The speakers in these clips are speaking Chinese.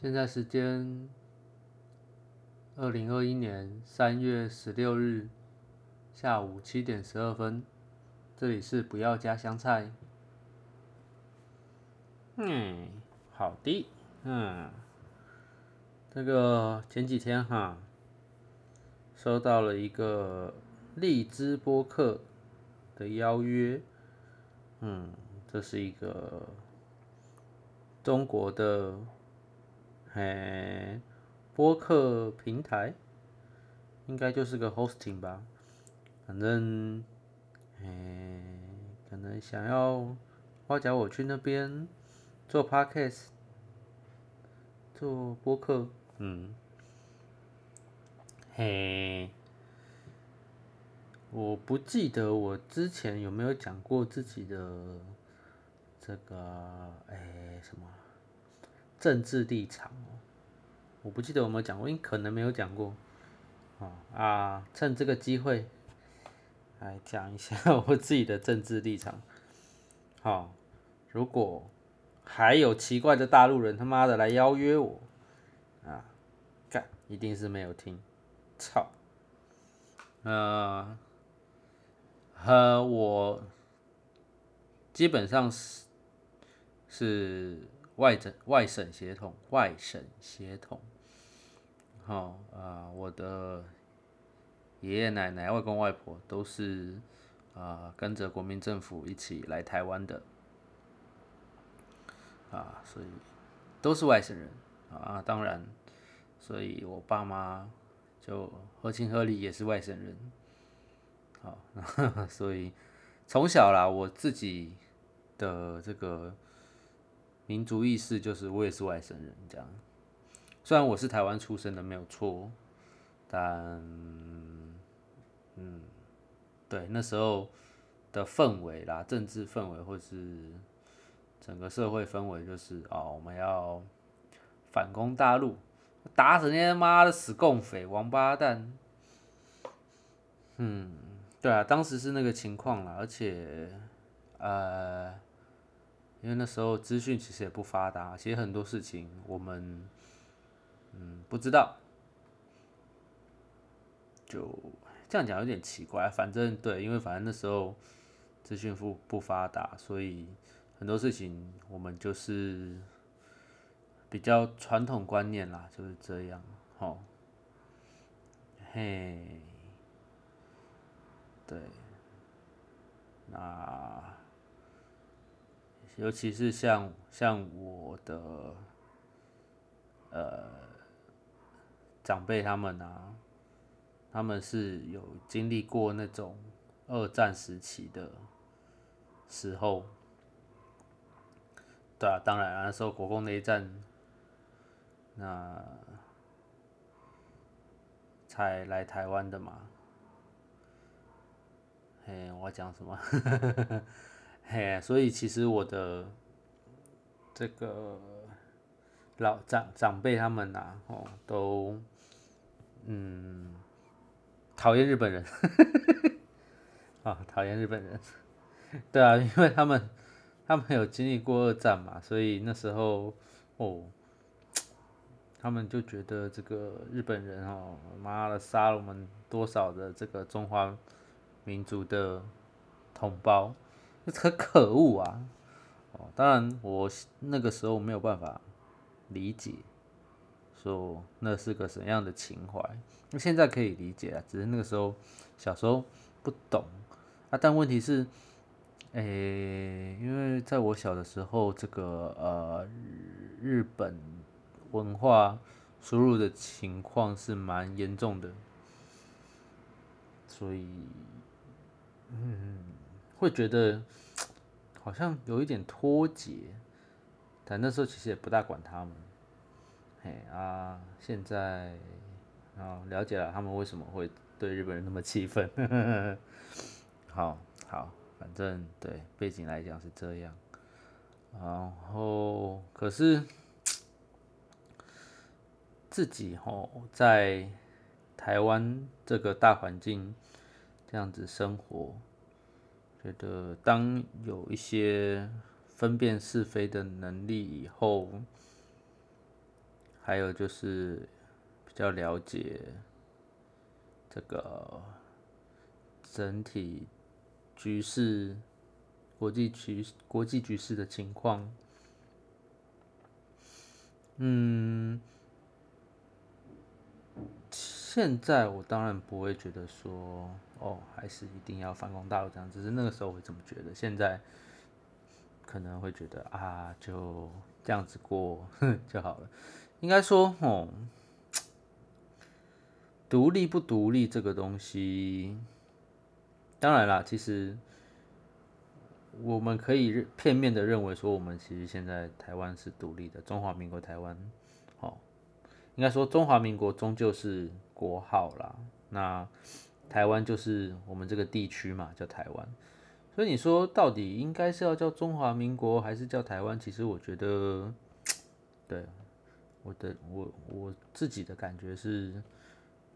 现在时间二零二一年三月十六日下午七点十二分，这里是不要加香菜。嗯，好的，嗯，这个前几天哈，收到了一个荔枝播客的邀约，嗯，这是一个中国的。哎，播客平台应该就是个 hosting 吧，反正，哎，可能想要花脚我去那边做 podcast，做播客，嗯，嘿，我不记得我之前有没有讲过自己的这个，哎，什么？政治立场，我不记得有没有讲过，因可能没有讲过。哦啊，趁这个机会来讲一下 我自己的政治立场。好，如果还有奇怪的大陆人他妈的来邀约我，啊，干，一定是没有听，操。呃，和我基本上是是。外省外省血统，外省血统，好啊！我的爷爷奶奶、外公外婆都是啊，跟着国民政府一起来台湾的啊，所以都是外省人啊。当然，所以我爸妈就合情合理也是外省人。好，所以从小啦，我自己的这个。民族意识就是我也是外省人这样，虽然我是台湾出生的没有错，但嗯，对那时候的氛围啦，政治氛围或是整个社会氛围就是哦，我们要反攻大陆，打死那些妈的死共匪王八蛋，嗯，对啊，当时是那个情况啦，而且呃。因为那时候资讯其实也不发达，其实很多事情我们嗯不知道，就这样讲有点奇怪。反正对，因为反正那时候资讯不不发达，所以很多事情我们就是比较传统观念啦，就是这样。好，嘿，对，那。尤其是像像我的呃长辈他们啊，他们是有经历过那种二战时期的时候，对啊，当然那时候国共内战，那才来台湾的嘛。嘿，我讲什么？嘿，所以其实我的这个老长长辈他们呐，哦，都嗯讨厌日本人，啊，讨厌日本人，对啊，因为他们他们有经历过二战嘛，所以那时候哦，他们就觉得这个日本人哦，妈的杀了我们多少的这个中华民族的同胞。很可恶啊！哦，当然我那个时候没有办法理解，说那是个什么样的情怀。那现在可以理解啊，只是那个时候小时候不懂啊。但问题是，诶，因为在我小的时候，这个呃日本文化输入的情况是蛮严重的，所以，嗯。会觉得好像有一点脱节，但那时候其实也不大管他们。嘿啊，现在啊了解了他们为什么会对日本人那么气愤。好好，反正对背景来讲是这样。然后可是自己吼在台湾这个大环境这样子生活。觉得当有一些分辨是非的能力以后，还有就是比较了解这个整体局势、国际局国际局势的情况。嗯，现在我当然不会觉得说，哦，还是一定要反攻大陆这样，只是那个时候会这么觉得。现在可能会觉得啊，就这样子过就好了。应该说，哦，独立不独立这个东西，当然啦，其实我们可以片面的认为说，我们其实现在台湾是独立的，中华民国台湾，哦，应该说中华民国终究是国号啦，那台湾就是我们这个地区嘛，叫台湾。所以你说到底应该是要叫中华民国还是叫台湾？其实我觉得，对。我的我我自己的感觉是，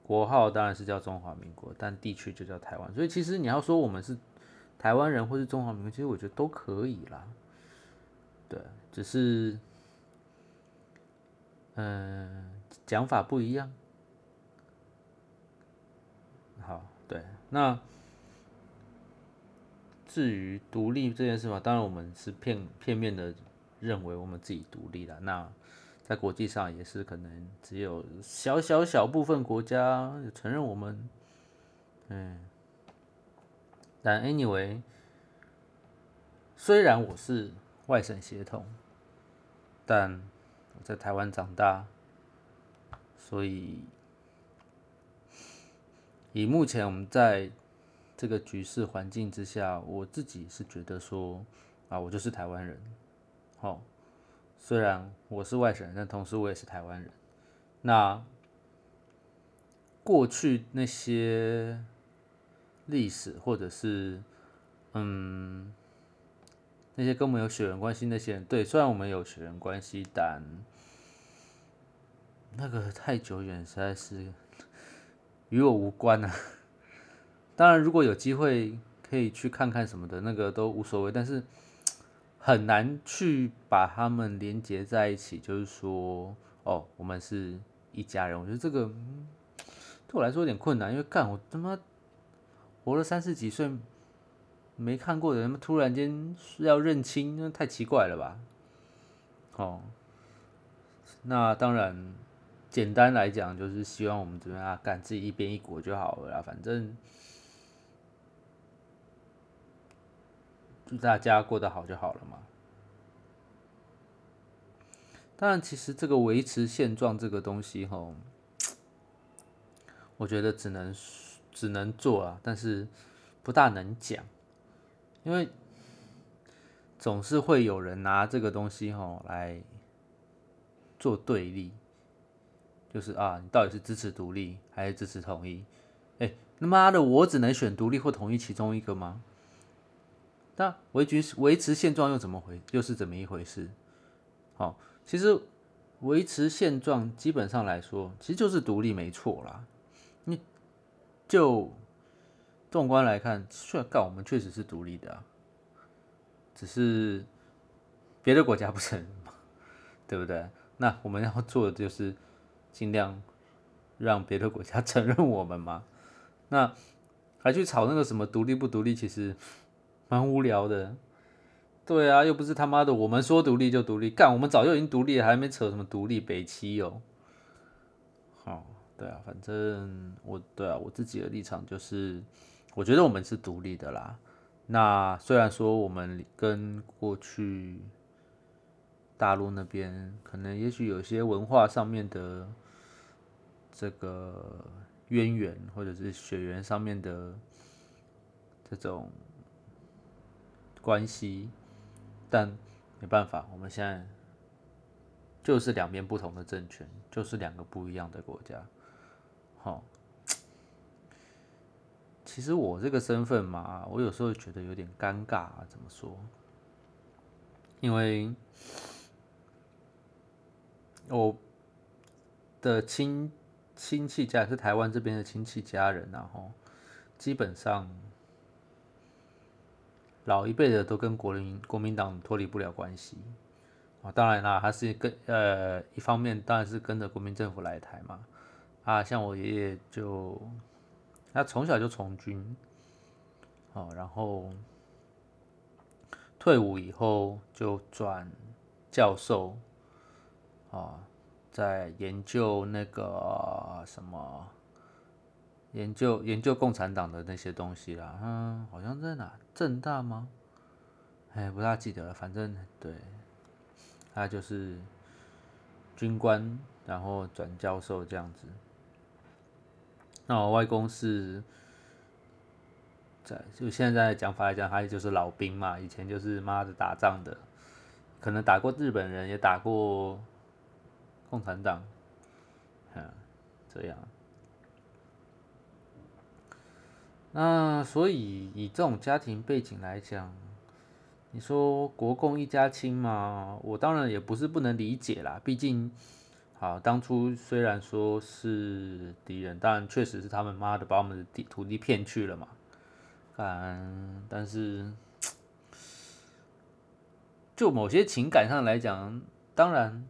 国号当然是叫中华民国，但地区就叫台湾。所以其实你要说我们是台湾人或是中华民国，其实我觉得都可以啦。对，只是嗯讲法不一样。好，对，那至于独立这件事嘛，当然我们是片片面的认为我们自己独立了。那在国际上也是可能只有小小小部分国家承认我们，嗯，但 anyway，虽然我是外省血统，但我在台湾长大，所以以目前我们在这个局势环境之下，我自己是觉得说啊，我就是台湾人，好。虽然我是外省人，但同时我也是台湾人。那过去那些历史，或者是嗯那些跟我们有血缘关系那些人，对，虽然我们有血缘关系，但那个太久远，实在是与我无关啊。当然，如果有机会可以去看看什么的，那个都无所谓。但是。很难去把他们连接在一起，就是说，哦，我们是一家人。我觉得这个对我来说有点困难，因为干我他妈活了三十几岁没看过的人，突然间要认亲，那太奇怪了吧？哦，那当然，简单来讲就是希望我们这边啊，干自己一边一国就好了，反正。祝大家过得好就好了嘛。当然，其实这个维持现状这个东西，吼，我觉得只能只能做啊，但是不大能讲，因为总是会有人拿这个东西，吼，来做对立，就是啊，你到底是支持独立还是支持统一？哎，他妈的，我只能选独立或统一其中一个吗？那维持维持现状又怎么回？又是怎么一回事？好，其实维持现状基本上来说，其实就是独立没错啦。你就纵观来看，确干我们确实是独立的，只是别的国家不承认嘛，对不对？那我们要做的就是尽量让别的国家 承认我们嘛。那还去吵那个什么独立不独立，其实。蛮无聊的，对啊，又不是他妈的，我们说独立就独立，干，我们早就已经独立了，还没扯什么独立北七哦。好，对啊，反正我对啊，我自己的立场就是，我觉得我们是独立的啦。那虽然说我们跟过去大陆那边可能也许有些文化上面的这个渊源，或者是血缘上面的这种。关系，但没办法，我们现在就是两边不同的政权，就是两个不一样的国家。好，其实我这个身份嘛，我有时候觉得有点尴尬啊，怎么说？因为我的亲亲戚家是台湾这边的亲戚家人，然后基本上。老一辈的都跟国民国民党脱离不了关系，啊，当然啦，他是跟呃一方面当然是跟着国民政府来台嘛。啊，像我爷爷就他从小就从军，哦，然后退伍以后就转教授，啊，在研究那个什么。研究研究共产党的那些东西啦，嗯，好像在哪正大吗？哎，不大记得了。反正对，他就是军官，然后转教授这样子。那我外公是在就现在讲法来讲，他就是老兵嘛，以前就是妈的打仗的，可能打过日本人，也打过共产党，嗯，这样。那所以以这种家庭背景来讲，你说国共一家亲嘛，我当然也不是不能理解啦。毕竟，好当初虽然说是敌人，但确实是他们妈的把我们的地土地骗去了嘛。嗯，但是就某些情感上来讲，当然，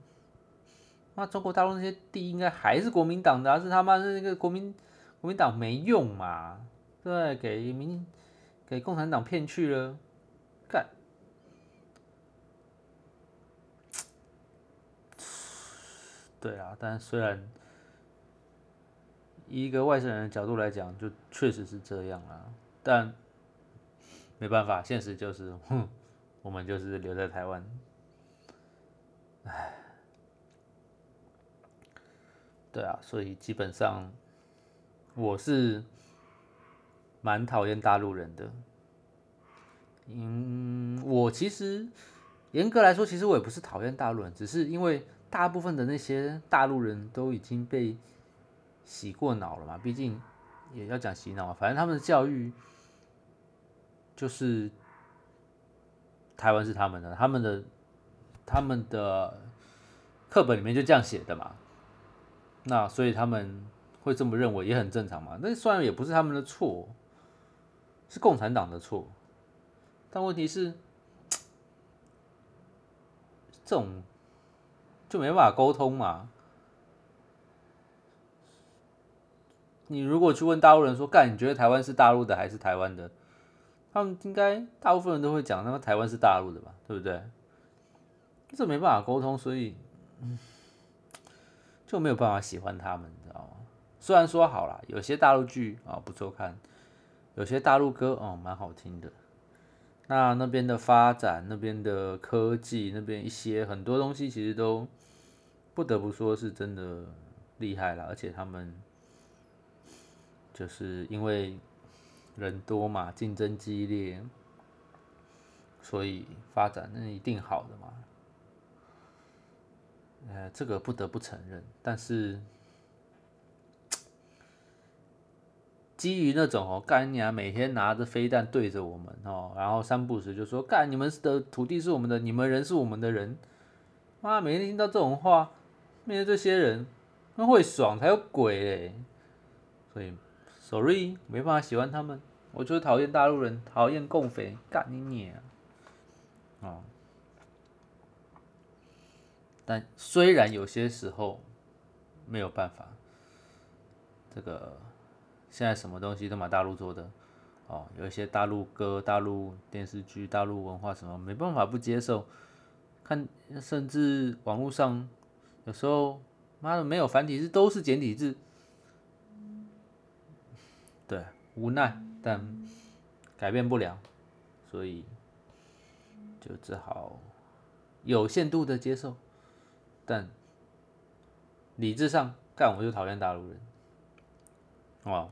那中国大陆那些地应该还是国民党的，是他妈的那个国民国民党没用嘛。对，给民给共产党骗去了，干，对啊，但虽然以一个外省人的角度来讲，就确实是这样啊，但没办法，现实就是，哼，我们就是留在台湾，唉，对啊，所以基本上我是。蛮讨厌大陆人的，嗯，我其实严格来说，其实我也不是讨厌大陆人，只是因为大部分的那些大陆人都已经被洗过脑了嘛。毕竟也要讲洗脑嘛，反正他们的教育就是台湾是他们的，他们的他们的课本里面就这样写的嘛。那所以他们会这么认为也很正常嘛。那虽然也不是他们的错。是共产党的错，但问题是，这种就没办法沟通嘛。你如果去问大陆人说：“干，你觉得台湾是大陆的还是台湾的？”他们应该大部分人都会讲，那么台湾是大陆的吧，对不对？这没办法沟通，所以就没有办法喜欢他们，你知道吗？虽然说好了，有些大陆剧啊不错看。有些大陆歌哦，蛮好听的。那那边的发展，那边的科技，那边一些很多东西，其实都不得不说是真的厉害了。而且他们就是因为人多嘛，竞争激烈，所以发展那一定好的嘛。呃，这个不得不承认，但是。基于那种哦，干你啊，每天拿着飞弹对着我们哦，然后三不时就说干你们的土地是我们的，你们人是我们的人，妈，每天听到这种话，面对这些人，那会爽才有鬼嘞。所以，sorry，没办法喜欢他们，我就是讨厌大陆人，讨厌共匪，干你娘啊！但虽然有些时候没有办法，这个。现在什么东西都买大陆做的，哦，有一些大陆歌、大陆电视剧、大陆文化什么，没办法不接受。看，甚至网络上有时候，妈的没有繁体字，都是简体字。对，无奈，但改变不了，所以就只好有限度的接受。但理智上干，我就讨厌大陆人，哦。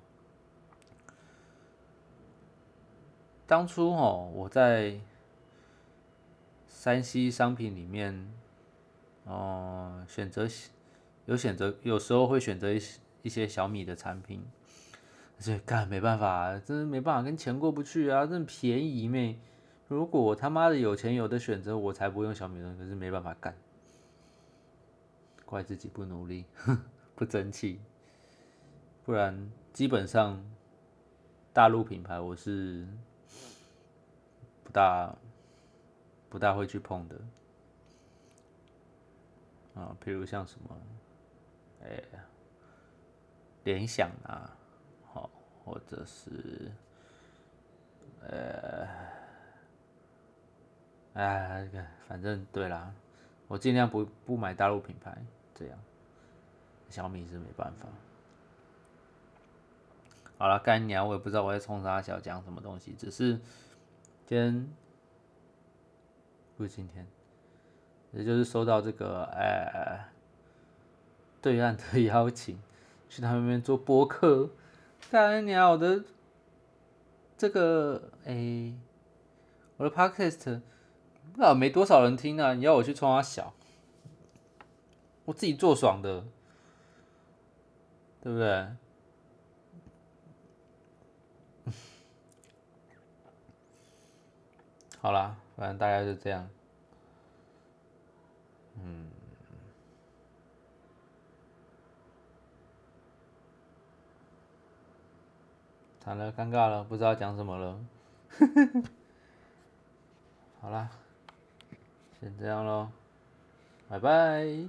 当初哦，我在山西商品里面，哦，选择有选择，有时候会选择一些一些小米的产品，这干没办法，真的没办法，跟钱过不去啊，真便宜妹。如果我他妈的有钱有的选择，我才不用小米的，可是没办法干，怪自己不努力，不争气，不然基本上大陆品牌我是。不大不大会去碰的，啊，譬如像什么，哎，联想啊，好，或者是，呃，哎，反正对啦，我尽量不不买大陆品牌，这样，小米是没办法。好了，干娘，我也不知道我在冲啥小讲什么东西，只是今天不是今天，也就是收到这个哎对岸的 邀请，去他们那边做播客。干娘，我的这个哎，我的 podcast 啊没多少人听啊，你要我去冲他小，我自己做爽的，对不对？好啦，反正大概就这样。嗯，惨了，尴尬了，不知道讲什么了。好啦，先这样喽，拜拜。